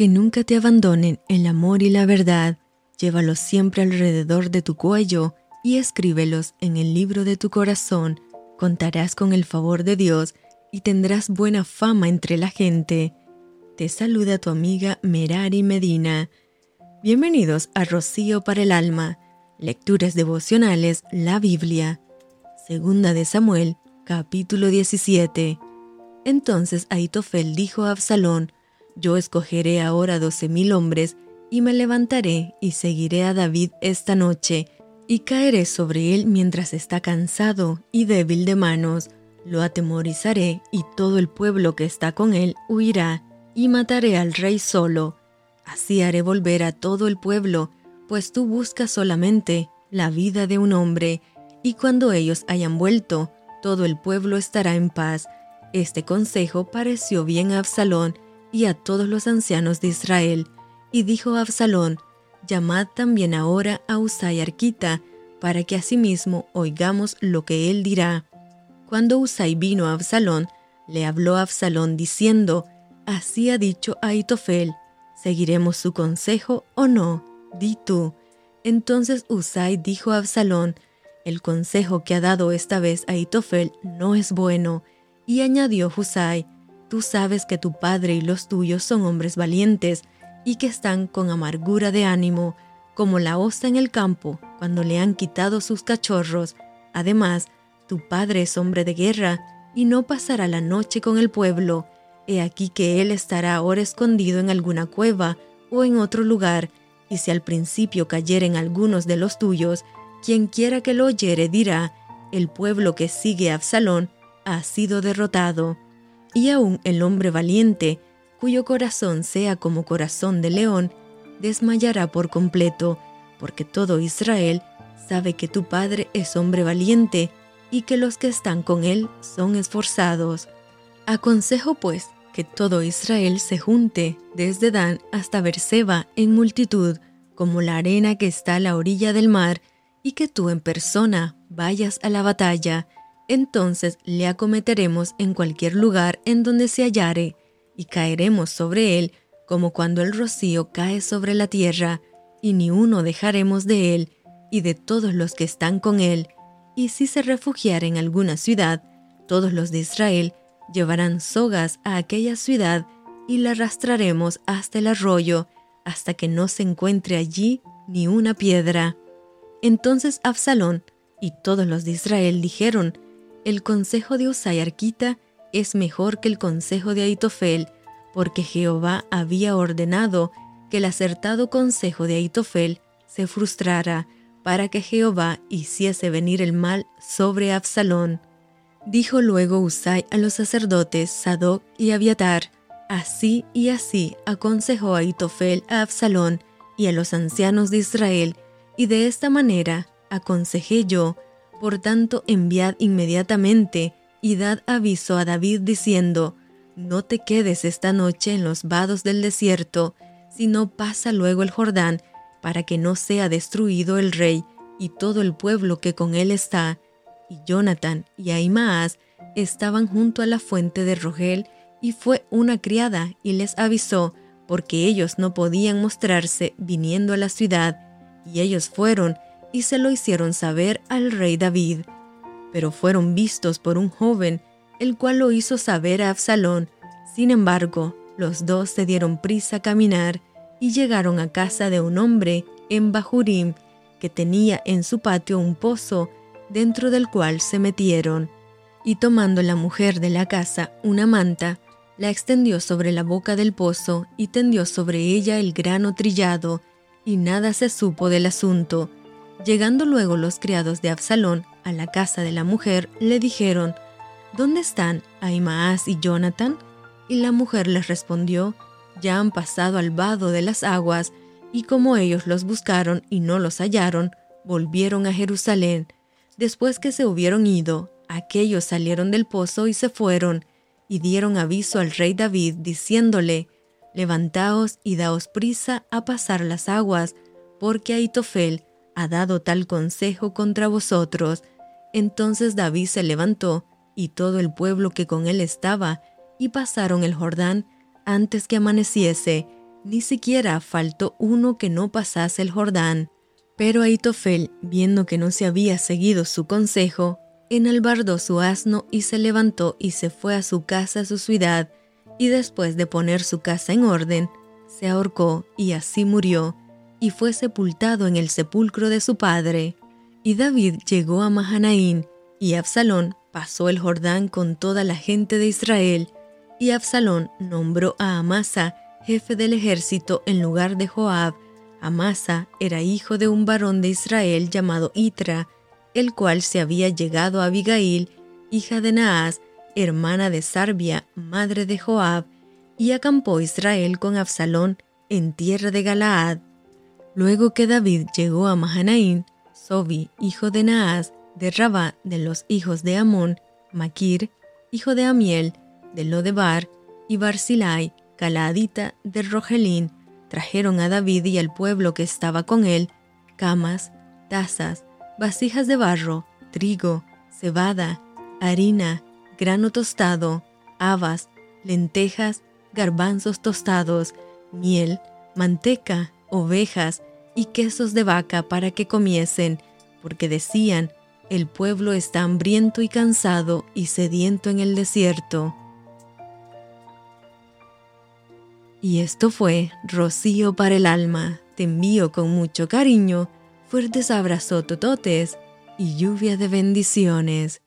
que nunca te abandonen el amor y la verdad. Llévalos siempre alrededor de tu cuello y escríbelos en el libro de tu corazón. Contarás con el favor de Dios y tendrás buena fama entre la gente. Te saluda tu amiga Merari Medina. Bienvenidos a Rocío para el Alma. Lecturas devocionales, la Biblia. Segunda de Samuel, capítulo 17. Entonces Aitofel dijo a Absalón, Yo escogeré ahora doce mil hombres, y me levantaré y seguiré a David esta noche, y caeré sobre él mientras está cansado y débil de manos. Lo atemorizaré, y todo el pueblo que está con él huirá, y mataré al rey solo. Así haré volver a todo el pueblo, pues tú buscas solamente la vida de un hombre, y cuando ellos hayan vuelto, todo el pueblo estará en paz. Este consejo pareció bien a Absalón y a todos los ancianos de Israel, y dijo a Absalón, llamad también ahora a Usai Arquita, para que asimismo oigamos lo que él dirá. Cuando Usai vino a Absalón, le habló a Absalón diciendo, Así ha dicho Aitofel, ¿seguiremos su consejo o no? Di tú. Entonces Usai dijo a Absalón, El consejo que ha dado esta vez Aitofel no es bueno, y añadió Husai, Tú sabes que tu padre y los tuyos son hombres valientes, y que están con amargura de ánimo, como la osa en el campo, cuando le han quitado sus cachorros. Además, tu padre es hombre de guerra, y no pasará la noche con el pueblo. He aquí que él estará ahora escondido en alguna cueva o en otro lugar, y si al principio cayeren algunos de los tuyos, quien quiera que lo oyere dirá, el pueblo que sigue a Absalón ha sido derrotado. Y aún el hombre valiente, cuyo corazón sea como corazón de león, desmayará por completo, porque todo Israel sabe que tu Padre es hombre valiente y que los que están con él son esforzados. Aconsejo pues que todo Israel se junte desde Dan hasta Berseba en multitud, como la arena que está a la orilla del mar, y que tú en persona vayas a la batalla, entonces le acometeremos en cualquier lugar en donde se hallare, y caeremos sobre él como cuando el rocío cae sobre la tierra, y ni uno dejaremos de él y de todos los que están con él, y si se refugiara en alguna ciudad, todos los de Israel llevarán sogas a aquella ciudad y la arrastraremos hasta el arroyo, hasta que no se encuentre allí ni una piedra. Entonces Absalón y todos los de Israel dijeron, el consejo de Usai Arquita es mejor que el consejo de Aitofel, porque Jehová había ordenado que el acertado consejo de Aitofel se frustrara, para que Jehová hiciese venir el mal sobre Absalón. Dijo luego Usai a los sacerdotes Sadoc y Abiatar, así y así aconsejó Aitofel a Absalón y a los ancianos de Israel, y de esta manera aconsejé yo, por tanto, enviad inmediatamente y dad aviso a David diciendo, No te quedes esta noche en los vados del desierto, sino pasa luego el Jordán, para que no sea destruido el rey y todo el pueblo que con él está. Y Jonathan y Ahimaas estaban junto a la fuente de Rogel, y fue una criada y les avisó, porque ellos no podían mostrarse viniendo a la ciudad, y ellos fueron y se lo hicieron saber al rey David. Pero fueron vistos por un joven, el cual lo hizo saber a Absalón. Sin embargo, los dos se dieron prisa a caminar y llegaron a casa de un hombre en Bahurim, que tenía en su patio un pozo, dentro del cual se metieron. Y tomando la mujer de la casa una manta, la extendió sobre la boca del pozo y tendió sobre ella el grano trillado, y nada se supo del asunto Llegando luego los criados de Absalón a la casa de la mujer, le dijeron, ¿Dónde están Ahimaas y Jonathan? Y la mujer les respondió, Ya han pasado al vado de las aguas, y como ellos los buscaron y no los hallaron, volvieron a Jerusalén. Después que se hubieron ido, aquellos salieron del pozo y se fueron, y dieron aviso al rey David, diciéndole, Levantaos y daos prisa a pasar las aguas, porque Aitofel, ha dado tal consejo contra vosotros. Entonces David se levantó, y todo el pueblo que con él estaba, y pasaron el Jordán antes que amaneciese, ni siquiera faltó uno que no pasase el Jordán. Pero Aitofel, viendo que no se había seguido su consejo, enalbardó su asno y se levantó y se fue a su casa, a su ciudad, y después de poner su casa en orden, se ahorcó y así murió, y fue sepultado en el sepulcro de su padre. Y David llegó a Mahanaín, y Absalón pasó el Jordán con toda la gente de Israel, y Absalón nombró a Amasa jefe del ejército en lugar de Joab, Amasa era hijo de un varón de Israel llamado Itra, el cual se había llegado a Abigail, hija de Naas, hermana de Sarbia, madre de Joab, y acampó Israel con Absalón en tierra de Galaad. Luego que David llegó a Mahanaín, Sobi, hijo de Naas, de Rabá de los hijos de Amón, Maquir, hijo de Amiel, de Lodebar, y Barzilai, Galaadita de Rogelín, trajeron a David y al pueblo que estaba con él camas, tazas, vasijas de barro, trigo, cebada, harina, grano tostado, habas, lentejas, garbanzos tostados, miel, manteca, ovejas y quesos de vaca para que comiesen, porque decían, el pueblo está hambriento y cansado y sediento en el desierto. Y esto fue Rocío para el alma. Te envío con mucho cariño, fuertes abrazos tototes y lluvia de bendiciones.